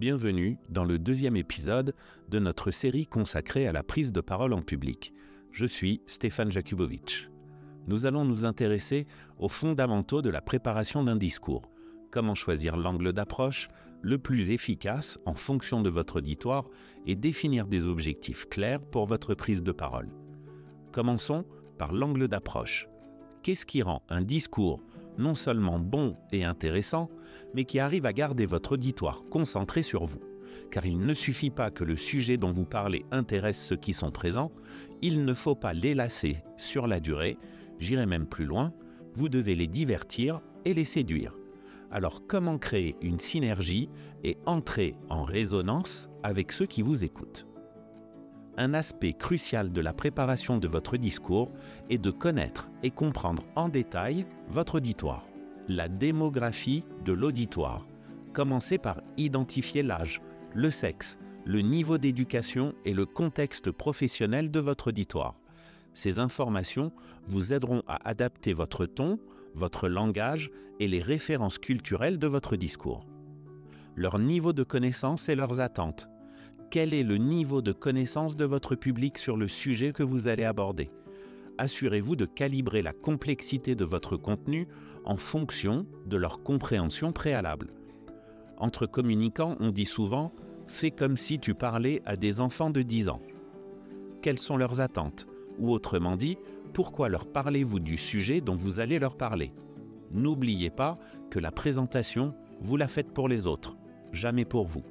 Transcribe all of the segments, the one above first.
Bienvenue dans le deuxième épisode de notre série consacrée à la prise de parole en public. Je suis Stéphane Jakubowicz. Nous allons nous intéresser aux fondamentaux de la préparation d'un discours. Comment choisir l'angle d'approche le plus efficace en fonction de votre auditoire et définir des objectifs clairs pour votre prise de parole. Commençons par l'angle d'approche. Qu'est-ce qui rend un discours non seulement bon et intéressant, mais qui arrive à garder votre auditoire concentré sur vous. Car il ne suffit pas que le sujet dont vous parlez intéresse ceux qui sont présents, il ne faut pas les lasser sur la durée, j'irai même plus loin, vous devez les divertir et les séduire. Alors comment créer une synergie et entrer en résonance avec ceux qui vous écoutent? Un aspect crucial de la préparation de votre discours est de connaître et comprendre en détail votre auditoire, la démographie de l'auditoire. Commencez par identifier l'âge, le sexe, le niveau d'éducation et le contexte professionnel de votre auditoire. Ces informations vous aideront à adapter votre ton, votre langage et les références culturelles de votre discours. Leur niveau de connaissance et leurs attentes, quel est le niveau de connaissance de votre public sur le sujet que vous allez aborder. Assurez-vous de calibrer la complexité de votre contenu en fonction de leur compréhension préalable. Entre communicants, on dit souvent Fais comme si tu parlais à des enfants de 10 ans. Quelles sont leurs attentes? Ou autrement dit, pourquoi leur parlez-vous du sujet dont vous allez leur parler? N'oubliez pas que la présentation, vous la faites pour les autres, jamais pour vous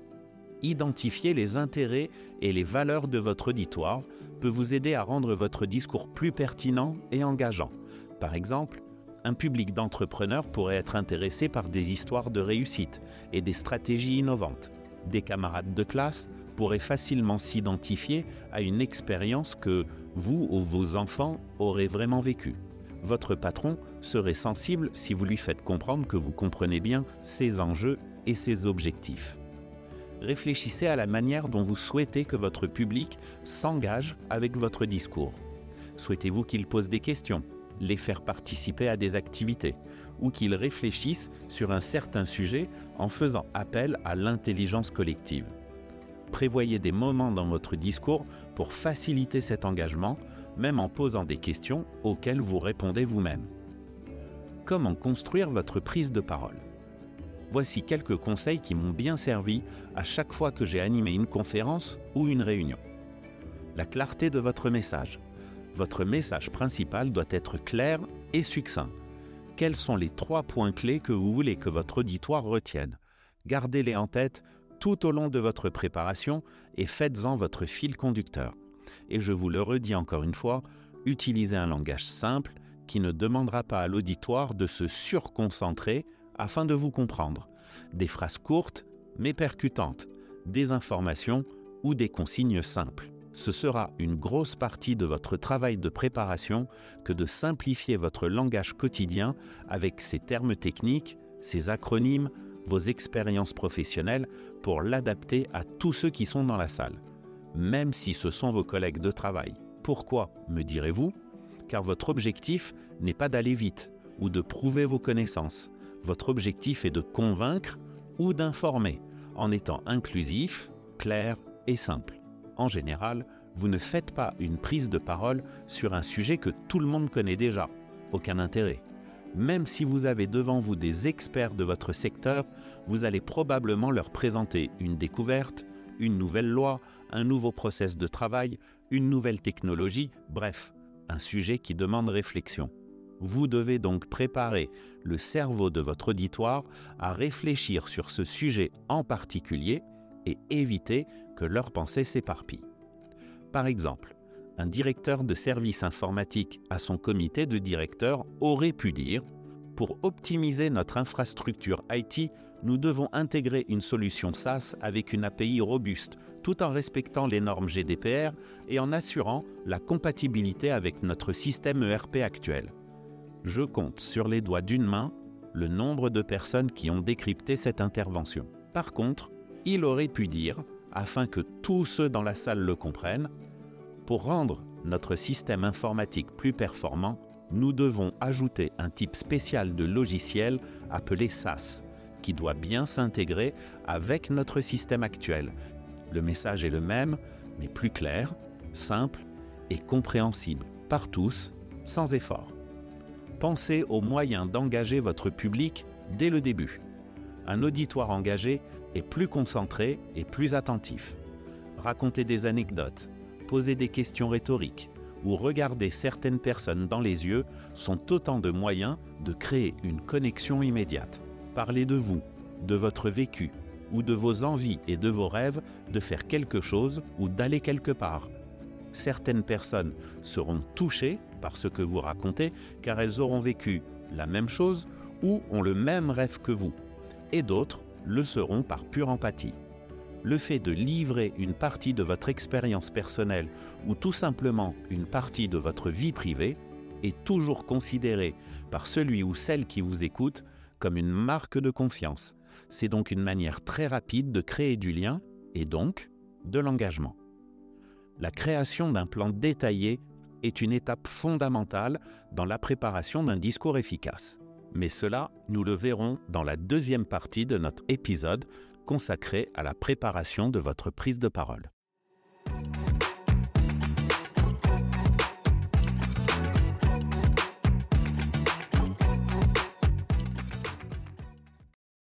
identifier les intérêts et les valeurs de votre auditoire peut vous aider à rendre votre discours plus pertinent et engageant. Par exemple, un public d'entrepreneurs pourrait être intéressé par des histoires de réussite et des stratégies innovantes. Des camarades de classe pourraient facilement s'identifier à une expérience que vous ou vos enfants aurez vraiment vécue. Votre patron serait sensible si vous lui faites comprendre que vous comprenez bien ses enjeux et ses objectifs réfléchissez à la manière dont vous souhaitez que votre public s'engage avec votre discours. Souhaitez-vous qu'il pose des questions, les faire participer à des activités, ou qu'il réfléchisse sur un certain sujet en faisant appel à l'intelligence collective? Prévoyez des moments dans votre discours pour faciliter cet engagement, même en posant des questions auxquelles vous répondez vous-même. Comment construire votre prise de parole? Voici quelques conseils qui m'ont bien servi à chaque fois que j'ai animé une conférence ou une réunion. La clarté de votre message. Votre message principal doit être clair et succinct. Quels sont les trois points clés que vous voulez que votre auditoire retienne? Gardez-les en tête tout au long de votre préparation et faites-en votre fil conducteur. Et je vous le redis encore une fois, utilisez un langage simple qui ne demandera pas à l'auditoire de se surconcentrer afin de vous comprendre. Des phrases courtes mais percutantes, des informations ou des consignes simples. Ce sera une grosse partie de votre travail de préparation que de simplifier votre langage quotidien avec ses termes techniques, ses acronymes, vos expériences professionnelles pour l'adapter à tous ceux qui sont dans la salle, même si ce sont vos collègues de travail. Pourquoi, me direz-vous? Car votre objectif n'est pas d'aller vite ou de prouver vos connaissances, votre objectif est de convaincre ou d'informer en étant inclusif, clair et simple. En général, vous ne faites pas une prise de parole sur un sujet que tout le monde connaît déjà. Aucun intérêt. Même si vous avez devant vous des experts de votre secteur, vous allez probablement leur présenter une découverte, une nouvelle loi, un nouveau process de travail, une nouvelle technologie, bref, un sujet qui demande réflexion. Vous devez donc préparer le cerveau de votre auditoire à réfléchir sur ce sujet en particulier et éviter que leur pensée s'éparpille. Par exemple, un directeur de service informatique à son comité de directeurs aurait pu dire Pour optimiser notre infrastructure IT, nous devons intégrer une solution SaaS avec une API robuste, tout en respectant les normes GDPR et en assurant la compatibilité avec notre système ERP actuel je compte sur les doigts d'une main le nombre de personnes qui ont décrypté cette intervention. Par contre, il aurait pu dire, afin que tous ceux dans la salle le comprennent, pour rendre notre système informatique plus performant, nous devons ajouter un type spécial de logiciel appelé SaaS, qui doit bien s'intégrer avec notre système actuel. Le message est le même, mais plus clair, simple et compréhensible par tous, sans effort. Pensez aux moyens d'engager votre public dès le début. Un auditoire engagé est plus concentré et plus attentif. Racontez des anecdotes, posez des questions rhétoriques ou regarder certaines personnes dans les yeux sont autant de moyens de créer une connexion immédiate. Parlez de vous, de votre vécu ou de vos envies et de vos rêves de faire quelque chose ou d'aller quelque part. Certaines personnes seront touchées par ce que vous racontez car elles auront vécu la même chose ou ont le même rêve que vous, et d'autres le seront par pure empathie. Le fait de livrer une partie de votre expérience personnelle ou tout simplement une partie de votre vie privée est toujours considéré par celui ou celle qui vous écoute comme une marque de confiance. C'est donc une manière très rapide de créer du lien et donc de l'engagement. La création d'un plan détaillé est une étape fondamentale dans la préparation d'un discours efficace. Mais cela, nous le verrons dans la deuxième partie de notre épisode consacré à la préparation de votre prise de parole.